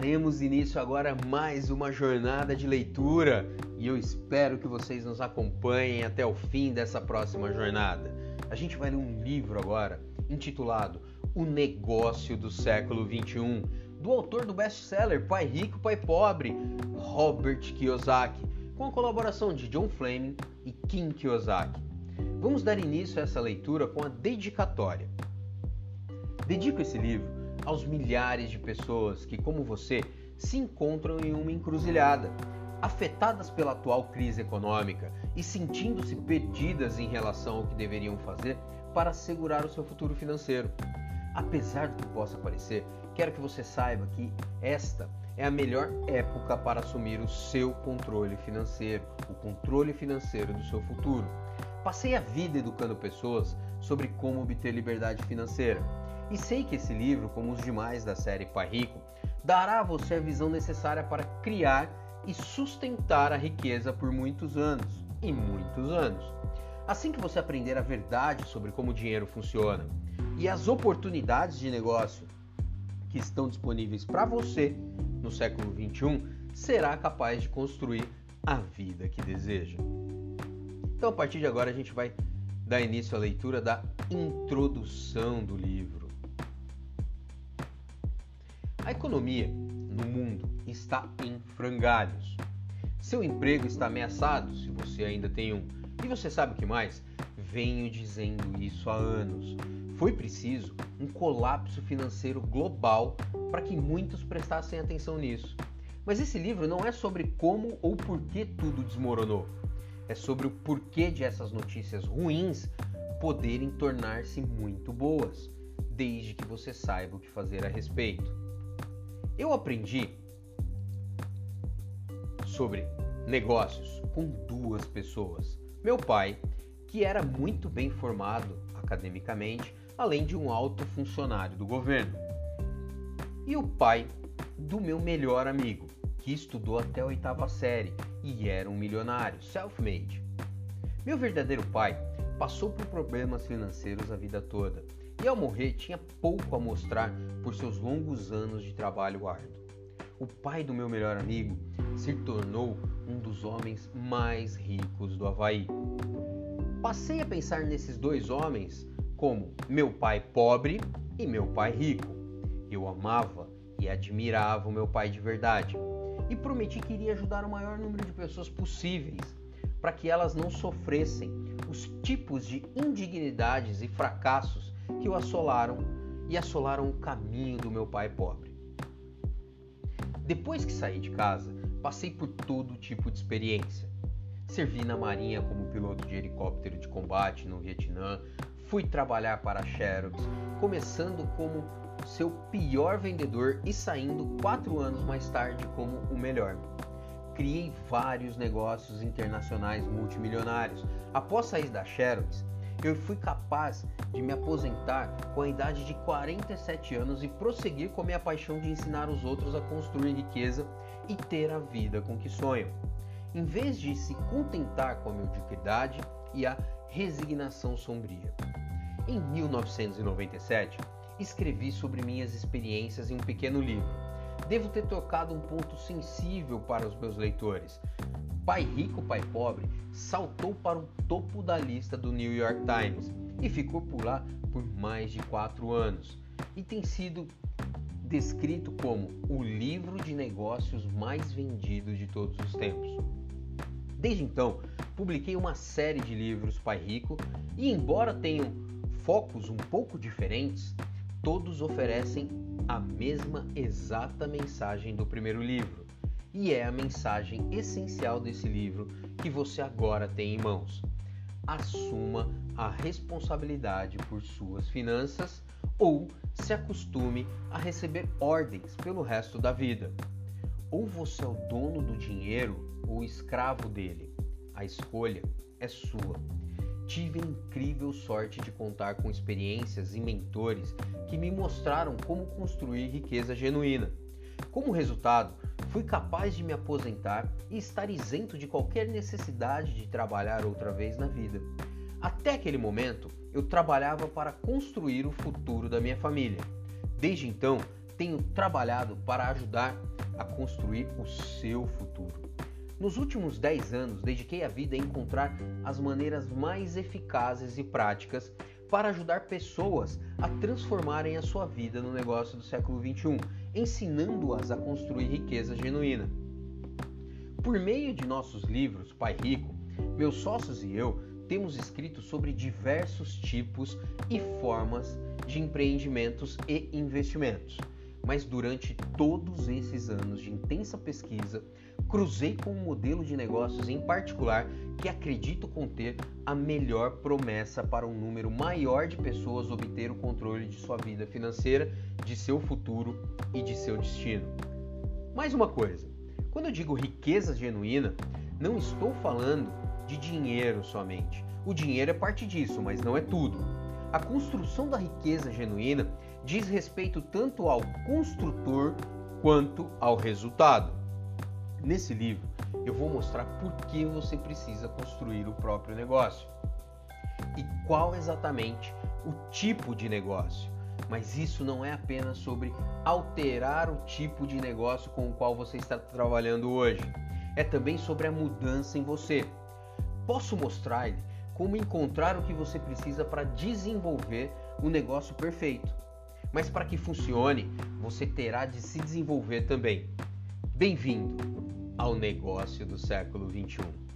Daremos início agora a mais uma jornada de leitura e eu espero que vocês nos acompanhem até o fim dessa próxima jornada. A gente vai ler um livro agora intitulado O Negócio do Século XXI, do autor do best-seller Pai Rico, Pai Pobre, Robert Kiyosaki, com a colaboração de John Fleming e Kim Kiyosaki. Vamos dar início a essa leitura com a dedicatória. Dedico esse livro aos milhares de pessoas que, como você, se encontram em uma encruzilhada, afetadas pela atual crise econômica e sentindo-se perdidas em relação ao que deveriam fazer para assegurar o seu futuro financeiro. Apesar do que possa parecer, quero que você saiba que esta é a melhor época para assumir o seu controle financeiro, o controle financeiro do seu futuro. Passei a vida educando pessoas sobre como obter liberdade financeira e sei que esse livro, como os demais da série Pai Rico, dará a você a visão necessária para criar e sustentar a riqueza por muitos anos e muitos anos. Assim que você aprender a verdade sobre como o dinheiro funciona e as oportunidades de negócio que estão disponíveis para você no século 21, será capaz de construir a vida que deseja. Então, a partir de agora, a gente vai dar início à leitura da introdução do livro. A economia no mundo está em frangalhos. Seu emprego está ameaçado, se você ainda tem um. E você sabe o que mais? Venho dizendo isso há anos. Foi preciso um colapso financeiro global para que muitos prestassem atenção nisso. Mas esse livro não é sobre como ou por que tudo desmoronou. É sobre o porquê de essas notícias ruins poderem tornar-se muito boas, desde que você saiba o que fazer a respeito. Eu aprendi sobre negócios com duas pessoas. Meu pai, que era muito bem formado academicamente, além de um alto funcionário do governo. E o pai do meu melhor amigo, que estudou até a oitava série e era um milionário, self-made. Meu verdadeiro pai passou por problemas financeiros a vida toda e ao morrer tinha pouco a mostrar por seus longos anos de trabalho árduo. O pai do meu melhor amigo se tornou um dos homens mais ricos do Havaí. Passei a pensar nesses dois homens como meu pai pobre e meu pai rico. Eu amava e admirava o meu pai de verdade e prometi que iria ajudar o maior número de pessoas possíveis para que elas não sofressem os tipos de indignidades e fracassos que o assolaram e assolaram o caminho do meu pai pobre. Depois que saí de casa, passei por todo tipo de experiência. Servi na Marinha como piloto de helicóptero de combate no Vietnã, fui trabalhar para a Xerox, começando como seu pior vendedor e saindo quatro anos mais tarde como o melhor. Criei vários negócios internacionais multimilionários. Após sair da Xerox, eu fui capaz de me aposentar com a idade de 47 anos e prosseguir com a minha paixão de ensinar os outros a construir riqueza e ter a vida com que sonham, em vez de se contentar com a mediocridade e a resignação sombria. Em 1997, escrevi sobre minhas experiências em um pequeno livro. Devo ter tocado um ponto sensível para os meus leitores, Pai Rico, Pai Pobre saltou para o topo da lista do New York Times e ficou por lá por mais de quatro anos e tem sido descrito como o livro de negócios mais vendido de todos os tempos. Desde então, publiquei uma série de livros Pai Rico e, embora tenham focos um pouco diferentes, todos oferecem a mesma exata mensagem do primeiro livro e é a mensagem essencial desse livro que você agora tem em mãos. Assuma a responsabilidade por suas finanças ou se acostume a receber ordens pelo resto da vida. Ou você é o dono do dinheiro ou escravo dele. A escolha é sua. Tive a incrível sorte de contar com experiências e mentores que me mostraram como construir riqueza genuína. Como resultado, fui capaz de me aposentar e estar isento de qualquer necessidade de trabalhar outra vez na vida. Até aquele momento, eu trabalhava para construir o futuro da minha família. Desde então, tenho trabalhado para ajudar a construir o seu futuro. Nos últimos 10 anos, dediquei a vida a encontrar as maneiras mais eficazes e práticas para ajudar pessoas a transformarem a sua vida no negócio do século 21, ensinando-as a construir riqueza genuína. Por meio de nossos livros Pai Rico, meus sócios e eu temos escrito sobre diversos tipos e formas de empreendimentos e investimentos. Mas durante todos esses anos de intensa pesquisa, cruzei com um modelo de negócios em particular que acredito conter a melhor promessa para um número maior de pessoas obter o controle de sua vida financeira, de seu futuro e de seu destino. Mais uma coisa, quando eu digo riqueza genuína, não estou falando de dinheiro somente. O dinheiro é parte disso, mas não é tudo. A construção da riqueza genuína diz respeito tanto ao construtor quanto ao resultado. Nesse livro, eu vou mostrar por que você precisa construir o próprio negócio e qual exatamente o tipo de negócio. Mas isso não é apenas sobre alterar o tipo de negócio com o qual você está trabalhando hoje. É também sobre a mudança em você. Posso mostrar-lhe como encontrar o que você precisa para desenvolver o negócio perfeito. Mas para que funcione, você terá de se desenvolver também. Bem-vindo ao negócio do século 21.